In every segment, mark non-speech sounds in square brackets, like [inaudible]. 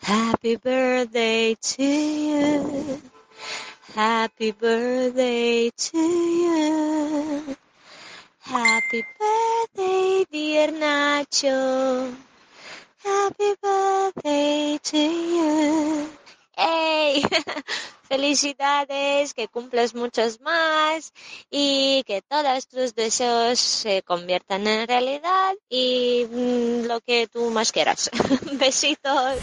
Happy birthday to you. Happy birthday to you. Happy birthday, dear Nacho. Happy birthday to you. ¡Ey! [laughs] Felicidades, que cumplas muchos más y que todos tus deseos se conviertan en realidad y mm, lo que tú más quieras. [laughs] Besitos.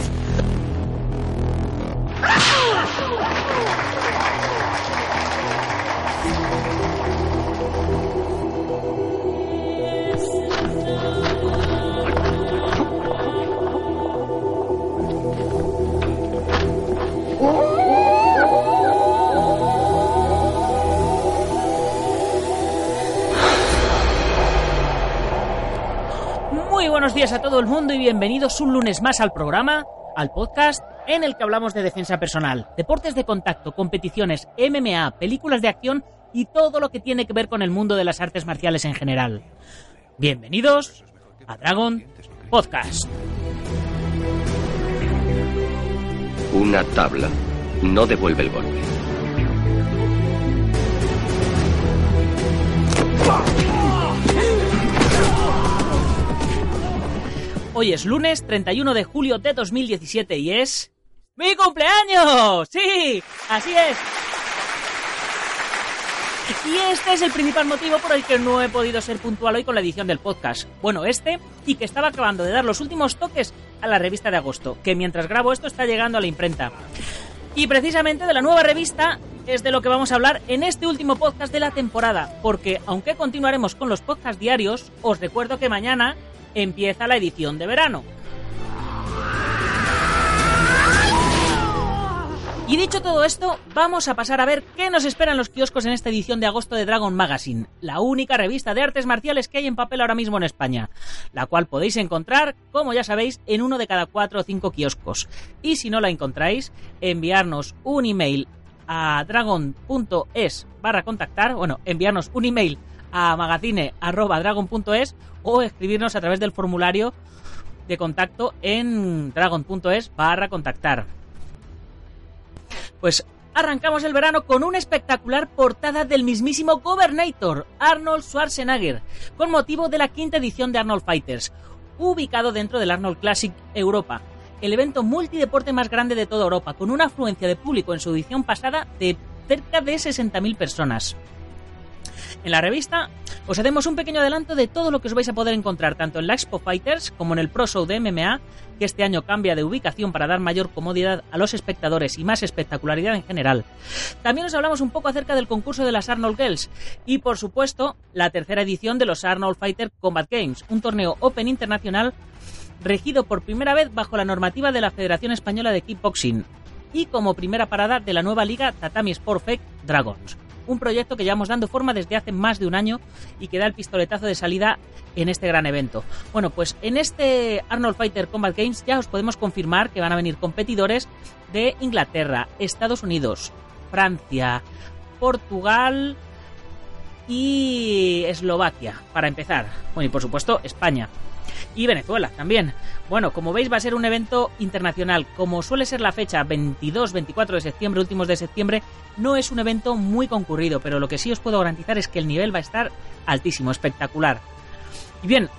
Muy buenos días a todo el mundo y bienvenidos un lunes más al programa, al podcast en el que hablamos de defensa personal, deportes de contacto, competiciones, MMA, películas de acción y todo lo que tiene que ver con el mundo de las artes marciales en general. Bienvenidos a Dragon Podcast. Una tabla no devuelve el golpe. Hoy es lunes 31 de julio de 2017 y es... ¡Mi cumpleaños! ¡Sí! Así es. Y este es el principal motivo por el que no he podido ser puntual hoy con la edición del podcast. Bueno, este y que estaba acabando de dar los últimos toques a la revista de agosto, que mientras grabo esto está llegando a la imprenta. Y precisamente de la nueva revista es de lo que vamos a hablar en este último podcast de la temporada, porque aunque continuaremos con los podcasts diarios, os recuerdo que mañana empieza la edición de verano. Y dicho todo esto, vamos a pasar a ver qué nos esperan los kioscos en esta edición de agosto de Dragon Magazine, la única revista de artes marciales que hay en papel ahora mismo en España, la cual podéis encontrar, como ya sabéis, en uno de cada cuatro o cinco kioscos. Y si no la encontráis, enviarnos un email a dragon.es barra contactar, bueno, enviarnos un email a magazine.dragon.es o escribirnos a través del formulario de contacto en dragon.es barra contactar. Pues arrancamos el verano con una espectacular portada del mismísimo Governator, Arnold Schwarzenegger, con motivo de la quinta edición de Arnold Fighters, ubicado dentro del Arnold Classic Europa, el evento multideporte más grande de toda Europa, con una afluencia de público en su edición pasada de cerca de 60.000 personas. En la revista os haremos un pequeño adelanto de todo lo que os vais a poder encontrar tanto en la Expo Fighters como en el Pro Show de MMA, que este año cambia de ubicación para dar mayor comodidad a los espectadores y más espectacularidad en general. También os hablamos un poco acerca del concurso de las Arnold Girls y por supuesto la tercera edición de los Arnold Fighter Combat Games, un torneo Open internacional regido por primera vez bajo la normativa de la Federación Española de Kickboxing y como primera parada de la nueva liga Tatami Sport Fake Dragons un proyecto que llevamos dando forma desde hace más de un año y que da el pistoletazo de salida en este gran evento. Bueno, pues en este Arnold Fighter Combat Games ya os podemos confirmar que van a venir competidores de Inglaterra, Estados Unidos, Francia, Portugal y Eslovaquia, para empezar. Bueno, y por supuesto España y Venezuela también. Bueno, como veis va a ser un evento internacional. Como suele ser la fecha 22-24 de septiembre, últimos de septiembre, no es un evento muy concurrido, pero lo que sí os puedo garantizar es que el nivel va a estar altísimo, espectacular. Y bien,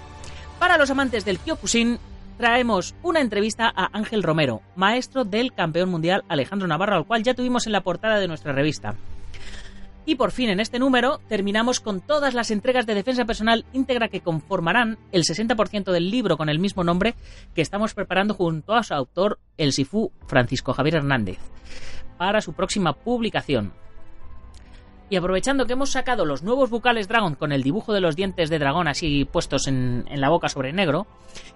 para los amantes del Kyokushin, traemos una entrevista a Ángel Romero, maestro del campeón mundial Alejandro Navarro, al cual ya tuvimos en la portada de nuestra revista. Y por fin en este número terminamos con todas las entregas de defensa personal íntegra que conformarán el 60% del libro con el mismo nombre que estamos preparando junto a su autor, el Sifú Francisco Javier Hernández, para su próxima publicación. Y aprovechando que hemos sacado los nuevos bucales Dragon con el dibujo de los dientes de dragón así puestos en, en, la boca sobre negro,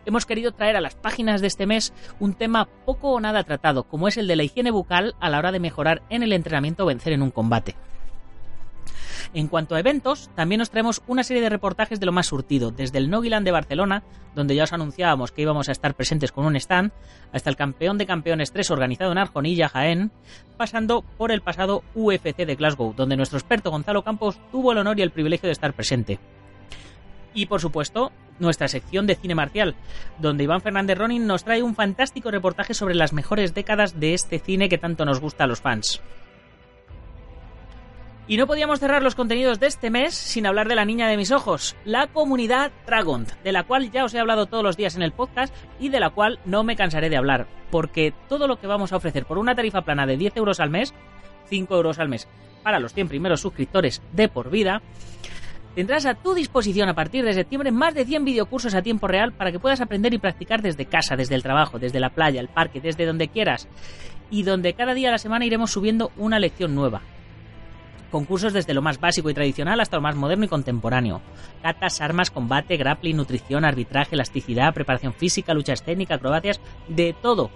hemos querido traer a las páginas de este mes un tema poco o nada tratado, como es el de la higiene bucal a la hora de mejorar en el entrenamiento o vencer en un combate. En cuanto a eventos, también os traemos una serie de reportajes de lo más surtido, desde el Nogiland de Barcelona, donde ya os anunciábamos que íbamos a estar presentes con un stand, hasta el Campeón de Campeones 3 organizado en Arjonilla, Jaén, pasando por el pasado UFC de Glasgow, donde nuestro experto Gonzalo Campos tuvo el honor y el privilegio de estar presente. Y por supuesto, nuestra sección de cine marcial, donde Iván Fernández Ronin nos trae un fantástico reportaje sobre las mejores décadas de este cine que tanto nos gusta a los fans. Y no podíamos cerrar los contenidos de este mes sin hablar de la niña de mis ojos, la comunidad Dragon, de la cual ya os he hablado todos los días en el podcast y de la cual no me cansaré de hablar, porque todo lo que vamos a ofrecer por una tarifa plana de 10 euros al mes, 5 euros al mes para los 100 primeros suscriptores de por vida, tendrás a tu disposición a partir de septiembre más de 100 videocursos a tiempo real para que puedas aprender y practicar desde casa, desde el trabajo, desde la playa, el parque, desde donde quieras, y donde cada día a la semana iremos subiendo una lección nueva concursos desde lo más básico y tradicional hasta lo más moderno y contemporáneo. Catas, armas, combate, grappling, nutrición, arbitraje, elasticidad, preparación física, lucha escénica, acrobacias, de todo.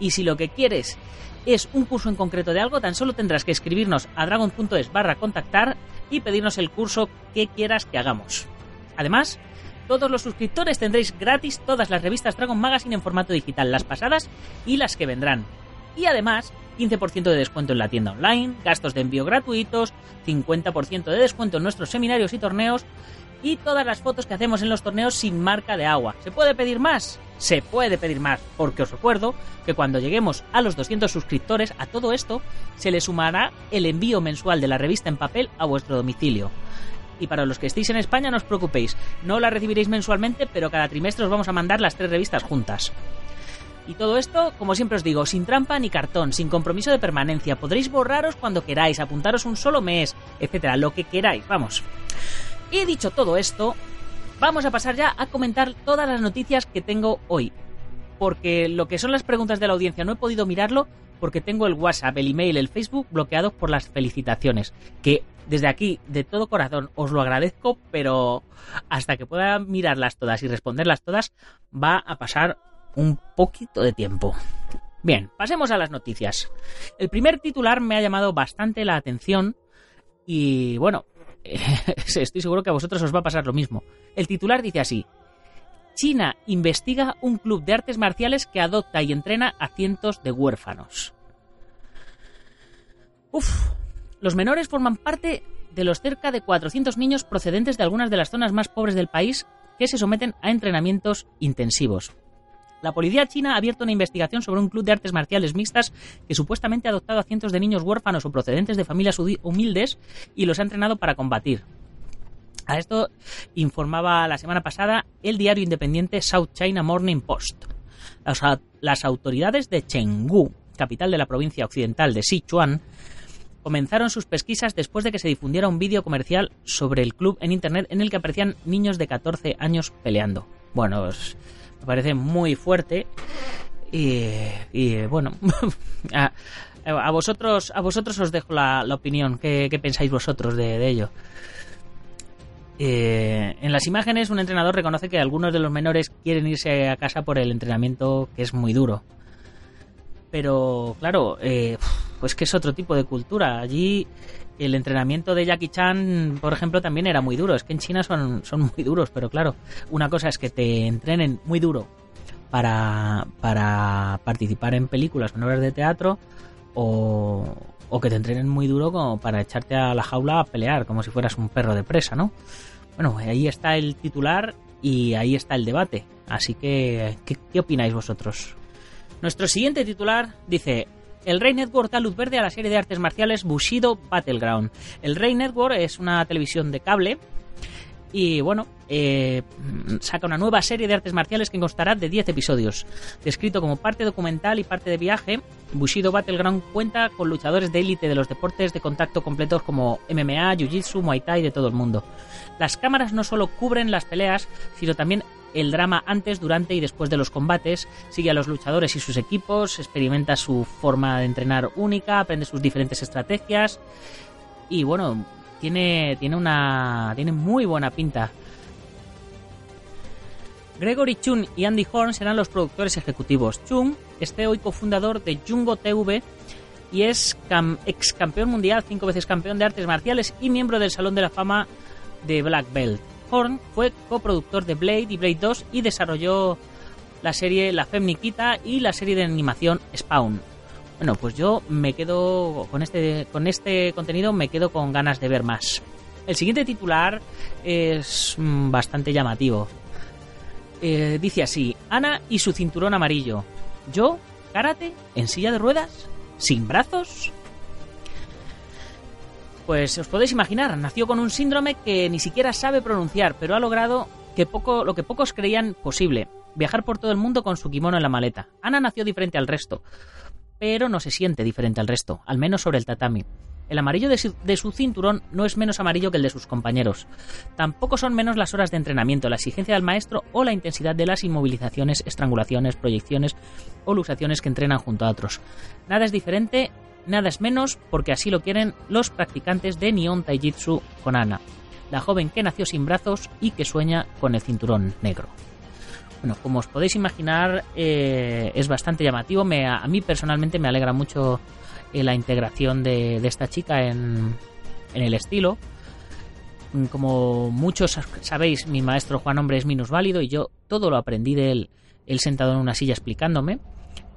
Y si lo que quieres es un curso en concreto de algo, tan solo tendrás que escribirnos a dragon.es barra contactar y pedirnos el curso que quieras que hagamos. Además, todos los suscriptores tendréis gratis todas las revistas Dragon Magazine en formato digital, las pasadas y las que vendrán. Y además, 15% de descuento en la tienda online, gastos de envío gratuitos, 50% de descuento en nuestros seminarios y torneos y todas las fotos que hacemos en los torneos sin marca de agua. ¿Se puede pedir más? Se puede pedir más, porque os recuerdo que cuando lleguemos a los 200 suscriptores a todo esto, se le sumará el envío mensual de la revista en papel a vuestro domicilio. Y para los que estéis en España no os preocupéis, no la recibiréis mensualmente, pero cada trimestre os vamos a mandar las tres revistas juntas. Y todo esto, como siempre os digo, sin trampa ni cartón, sin compromiso de permanencia. Podréis borraros cuando queráis, apuntaros un solo mes, etcétera, lo que queráis, vamos. Y dicho todo esto, vamos a pasar ya a comentar todas las noticias que tengo hoy. Porque lo que son las preguntas de la audiencia no he podido mirarlo porque tengo el WhatsApp, el email, el Facebook bloqueados por las felicitaciones. Que desde aquí, de todo corazón, os lo agradezco, pero hasta que pueda mirarlas todas y responderlas todas, va a pasar un poquito de tiempo. Bien, pasemos a las noticias. El primer titular me ha llamado bastante la atención y bueno, [laughs] estoy seguro que a vosotros os va a pasar lo mismo. El titular dice así. China investiga un club de artes marciales que adopta y entrena a cientos de huérfanos. Uf, los menores forman parte de los cerca de 400 niños procedentes de algunas de las zonas más pobres del país que se someten a entrenamientos intensivos. La policía china ha abierto una investigación sobre un club de artes marciales mixtas que supuestamente ha adoptado a cientos de niños huérfanos o procedentes de familias humildes y los ha entrenado para combatir. A esto informaba la semana pasada el diario independiente South China Morning Post. Las, autoridades de Chengdu, capital de la provincia occidental de Sichuan, comenzaron sus pesquisas después de que se difundiera un vídeo comercial sobre el club en internet en el que aparecían niños de 14 años peleando. Bueno, me parece muy fuerte. Y, bueno, [laughs] a, vosotros a vosotros os dejo la, opinión. ¿Qué, pensáis vosotros de, ello? Eh, en las imágenes, un entrenador reconoce que algunos de los menores quieren irse a casa por el entrenamiento que es muy duro. Pero, claro, eh, pues que es otro tipo de cultura. Allí el entrenamiento de Jackie Chan, por ejemplo, también era muy duro. Es que en China son, son muy duros, pero claro, una cosa es que te entrenen muy duro para, para participar en películas o obras de teatro o, o que te entrenen muy duro como para echarte a la jaula a pelear, como si fueras un perro de presa, ¿no? Bueno, ahí está el titular y ahí está el debate. Así que, ¿qué, qué opináis vosotros? Nuestro siguiente titular dice, el Rey Network da luz verde a la serie de artes marciales Bushido Battleground. El Rey Network es una televisión de cable y bueno, eh, saca una nueva serie de artes marciales que constará de 10 episodios. Descrito como parte documental y parte de viaje, Bushido Battleground cuenta con luchadores de élite de los deportes de contacto completos como MMA, Jiu-Jitsu, Muay Thai de todo el mundo. Las cámaras no solo cubren las peleas, sino también el drama antes, durante y después de los combates, sigue a los luchadores y sus equipos, experimenta su forma de entrenar única, aprende sus diferentes estrategias y bueno, tiene, tiene una tiene muy buena pinta. Gregory Chung y Andy Horn serán los productores ejecutivos. Chung es CEO y cofundador de Jungo TV y es ex campeón mundial, cinco veces campeón de artes marciales y miembro del Salón de la Fama de Black Belt. Horn fue coproductor de Blade y Blade 2 y desarrolló la serie La Femme Nikita y la serie de animación Spawn. Bueno, pues yo me quedo con este con este contenido me quedo con ganas de ver más. El siguiente titular es mm, bastante llamativo. Eh, dice así, Ana y su cinturón amarillo. Yo, karate, en silla de ruedas, sin brazos. Pues os podéis imaginar, nació con un síndrome que ni siquiera sabe pronunciar, pero ha logrado que poco, lo que pocos creían posible, viajar por todo el mundo con su kimono en la maleta. Ana nació diferente al resto, pero no se siente diferente al resto, al menos sobre el tatami. El amarillo de su, cinturón no es menos amarillo que el de sus compañeros. Tampoco son menos las horas de entrenamiento, la exigencia del maestro o la intensidad de las inmovilizaciones, estrangulaciones, proyecciones o luxaciones que entrenan junto a otros. Nada es diferente, nada es menos, porque así lo quieren los practicantes de Nihon Taijitsu con Ana, la joven que nació sin brazos y que sueña con el cinturón negro. Bueno, como os podéis imaginar, eh, es bastante llamativo. Me, a mí personalmente me alegra mucho eh, la integración de, esta chica en, en, el estilo. Como muchos sabéis, mi maestro Juan Hombre es minusválido y yo todo lo aprendí de él, él sentado en una silla explicándome,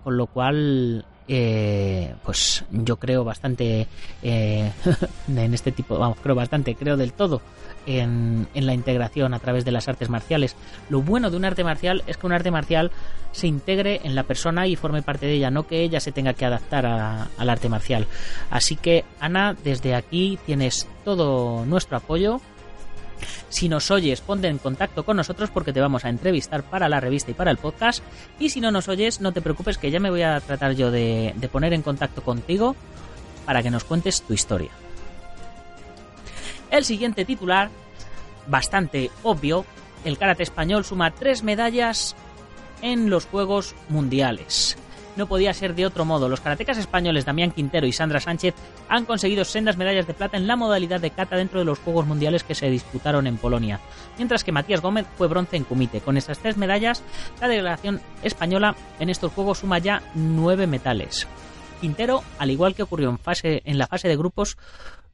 con lo cual eh, pues yo creo bastante eh, [laughs] en este tipo, vamos, creo bastante, creo del todo en, en, la integración a través de las artes marciales. Lo bueno de un arte marcial es que un arte marcial se integre en la persona y forme parte de ella, no que ella se tenga que adaptar a, al arte marcial. Así que, Ana, desde aquí tienes todo nuestro apoyo. Si nos oyes, ponte en contacto con nosotros porque te vamos a entrevistar para la revista y para el podcast. Y si no nos oyes, no te preocupes que ya me voy a tratar yo de, de poner en contacto contigo para que nos cuentes tu historia. El siguiente titular, bastante obvio, el karate español suma tres medallas en los Juegos Mundiales. No podía ser de otro modo. Los karatecas españoles Damián Quintero y Sandra Sánchez han conseguido sendas medallas de plata en la modalidad de kata dentro de los Juegos Mundiales que se disputaron en Polonia, mientras que Matías Gómez fue bronce en Kumite. Con estas tres medallas, la delegación española en estos Juegos suma ya nueve metales. Quintero, al igual que ocurrió en, fase, en la fase de grupos,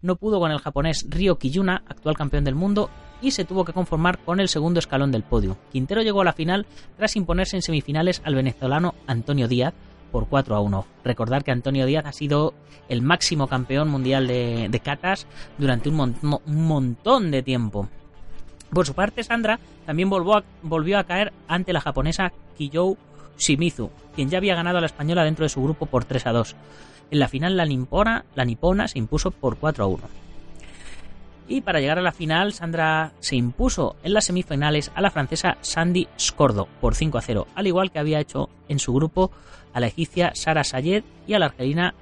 no pudo con el japonés Ryo Kiyuna, actual campeón del mundo, y se tuvo que conformar con el segundo escalón del podio. Quintero llegó a la final tras imponerse en semifinales al venezolano Antonio Díaz por 4 a 1. Recordar que Antonio Díaz ha sido el máximo campeón mundial de, de katas durante un, un, montón de tiempo. Por su parte, Sandra también volvió a, volvió a caer ante la japonesa Kiyou Shimizu, quien ya había ganado a la española dentro de su grupo por 3 a 2. En la final la nipona, la nipona se impuso por 4 a 1. Y para llegar a la final, Sandra se impuso en las semifinales a la francesa Sandy Scordo por 5 a 0, al igual que había hecho en su grupo a la egipcia Sara Sayed y a la argelina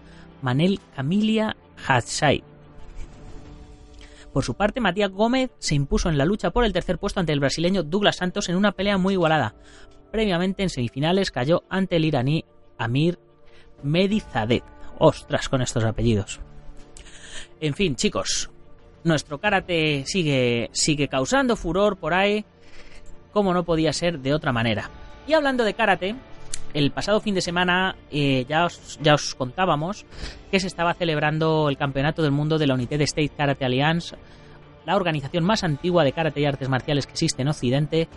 Manel Camilia Hatsai. Por su parte, Matías Gómez se impuso en la lucha por el tercer puesto ante el brasileño Douglas Santos en una pelea muy igualada. Previamente en semifinales cayó ante el iraní Amir Medizadeh. Ostras con estos apellidos. En fin, chicos, nuestro karate sigue, sigue causando furor por ahí, como no podía ser de otra manera. Y hablando de karate, el pasado fin de semana eh, ya, os, ya os contábamos que se estaba celebrando el Campeonato del Mundo de la United States Karate Alliance, la organización más antigua de karate y artes marciales que existe en Occidente,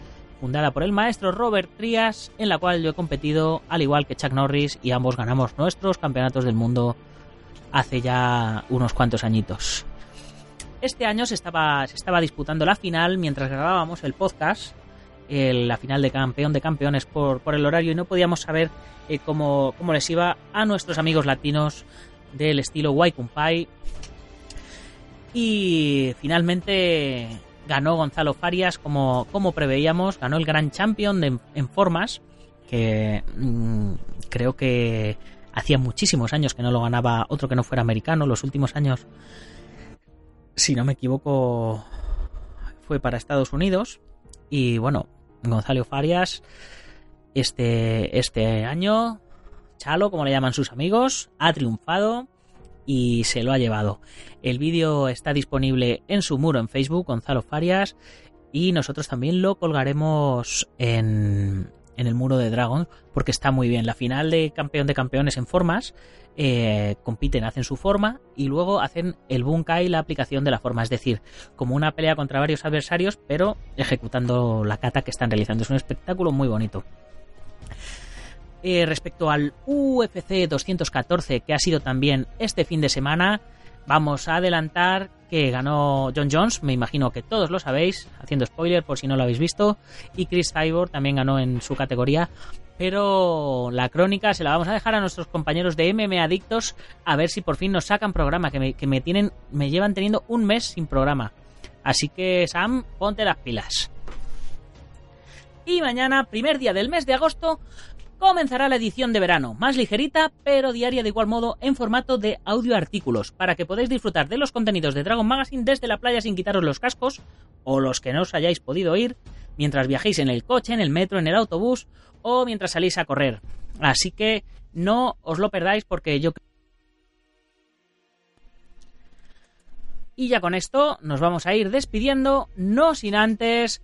fundada por el maestro Robert Trias, en la cual yo he competido al igual que Chuck Norris y ambos ganamos nuestros campeonatos del mundo hace ya unos cuantos añitos. Este año se estaba, se estaba disputando la final mientras grabábamos el podcast, la final de campeón de campeones por, por el horario y no podíamos saber eh, cómo, cómo, les iba a nuestros amigos latinos del estilo Waikumpai. Y finalmente ganó Gonzalo Farias como, como preveíamos, ganó el Gran Champion en formas, que mmm, creo que hacía muchísimos años que no lo ganaba otro que no fuera americano, los últimos años, si no me equivoco, fue para Estados Unidos, y bueno, Gonzalo Farias este, este año, Chalo, como le llaman sus amigos, ha triunfado y se lo ha llevado. El vídeo está disponible en su muro en Facebook, Gonzalo Farias, y nosotros también lo colgaremos en, en el muro de Dragon, porque está muy bien. La final de campeón de campeones en formas, eh, compiten, hacen su forma y luego hacen el bunkai, la aplicación de la forma, es decir, como una pelea contra varios adversarios, pero ejecutando la kata que están realizando. Es un espectáculo muy bonito. Eh, respecto al UFC 214, que ha sido también este fin de semana, vamos a adelantar que ganó John Jones, me imagino que todos lo sabéis, haciendo spoiler por si no lo habéis visto, y Chris Cyborg también ganó en su categoría, pero la crónica se la vamos a dejar a nuestros compañeros de MM Adictos a ver si por fin nos sacan programa, que me, que me tienen, me llevan teniendo un mes sin programa. Así que Sam, ponte las pilas. Y mañana, primer día del mes de agosto, comenzará la edición de verano, más ligerita, pero diaria de igual modo en formato de audio artículos, para que podáis disfrutar de los contenidos de Dragon Magazine desde la playa sin quitaros los cascos, o los que no os hayáis podido oír, mientras viajéis en el coche, en el metro, en el autobús, o mientras salís a correr. Así que no os lo perdáis porque yo Y ya con esto nos vamos a ir despidiendo, no sin antes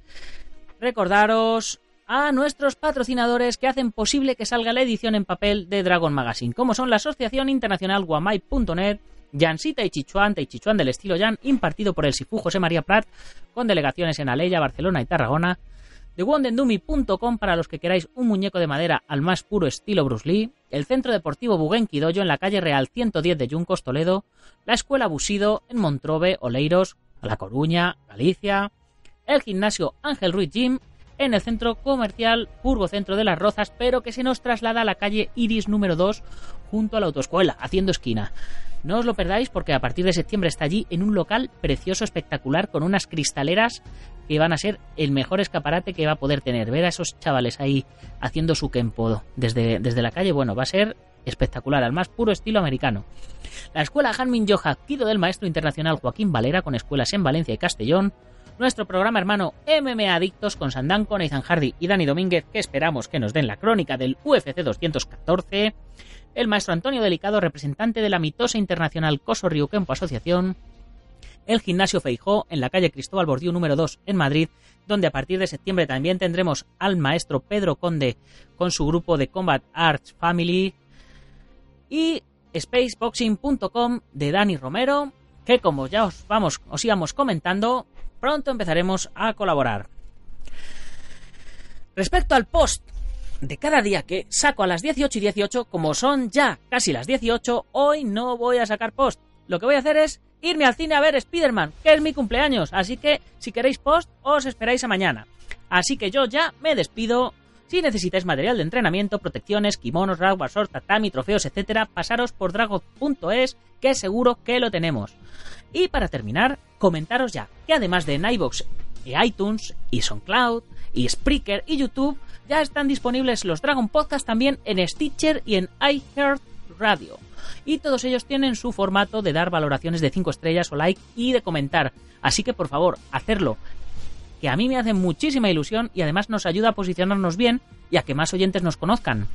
recordaros a nuestros patrocinadores que hacen posible que salga la edición en papel de Dragon Magazine, como son la Asociación Internacional Guamai.net, Jansita y Chichuan, Chichuan del estilo Jan, impartido por el Sifu José María Prat, con delegaciones en Aleya, Barcelona y Tarragona, TheWondendumi.com para los que queráis un muñeco de madera al más puro estilo Bruce Lee, el Centro Deportivo Buguenqui Doyo en la calle Real 110 de Yuncos, Toledo, la Escuela Busido en Montrobe, Oleiros, La Coruña, Galicia, el Gimnasio Ángel Ruiz Gym en el centro comercial Burgo Centro de las Rozas, pero que se nos traslada a la calle Iris número 2 junto a la autoescuela, haciendo esquina. No os lo perdáis porque a partir de septiembre está allí en un local precioso, espectacular, con unas cristaleras que van a ser el mejor escaparate que va a poder tener. Ver a esos chavales ahí haciendo su kempo desde, desde la calle, bueno, va a ser espectacular, al más puro estilo americano. La escuela Hanmin Yoja, Kido del maestro internacional Joaquín Valera, con escuelas en Valencia y Castellón, nuestro programa hermano MMA Adictos con Sandanko, Nathan Hardy y Dani Domínguez, que esperamos que nos den la crónica del UFC 214, el maestro Antonio Delicado, representante de la mitosa internacional Coso Kempo Asociación, el gimnasio Feijó en la calle Cristóbal Bordiú número 2 en Madrid, donde a partir de septiembre también tendremos al maestro Pedro Conde con su grupo de Combat Arts Family y spaceboxing.com de Dani Romero, que como ya os vamos os íbamos comentando, pronto empezaremos a colaborar. Respecto al post de cada día que saco a las 18 y 18, como son ya casi las 18, hoy no voy a sacar post. Lo que voy a hacer es irme al cine a ver Spider-Man, que es mi cumpleaños, así que si queréis post, os esperáis a mañana. Así que yo ya me despido. Si necesitáis material de entrenamiento, protecciones, kimonos, ragwarsor, tatami, trofeos, etc., pasaros por dragon.es, que seguro que lo tenemos. Y para terminar, comentaros ya que además de Nightbox y iTunes y SoundCloud y Spreaker y YouTube, ya están disponibles los Dragon Podcast también en Stitcher y en iHeart Radio. Y todos ellos tienen su formato de dar valoraciones de 5 estrellas o like y de comentar. Así que por favor, hacerlo. Que a mí me hace muchísima ilusión y además nos ayuda a posicionarnos bien y a que más oyentes nos conozcan.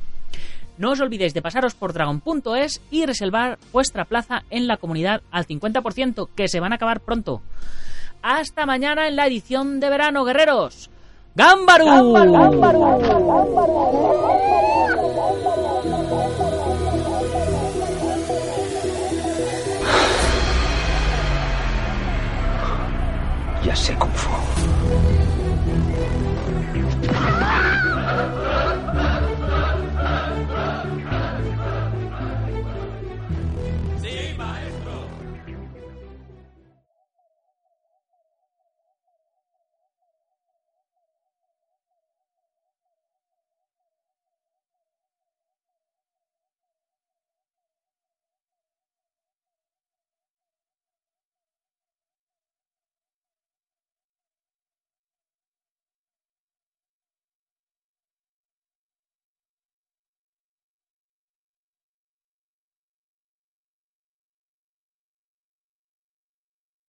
No os olvidéis de pasaros por dragon.es y reservar vuestra plaza en la comunidad al 50%, que se van a acabar pronto. Hasta mañana en la edición de verano, guerreros. ¡Gámbaru! Ya sé cómo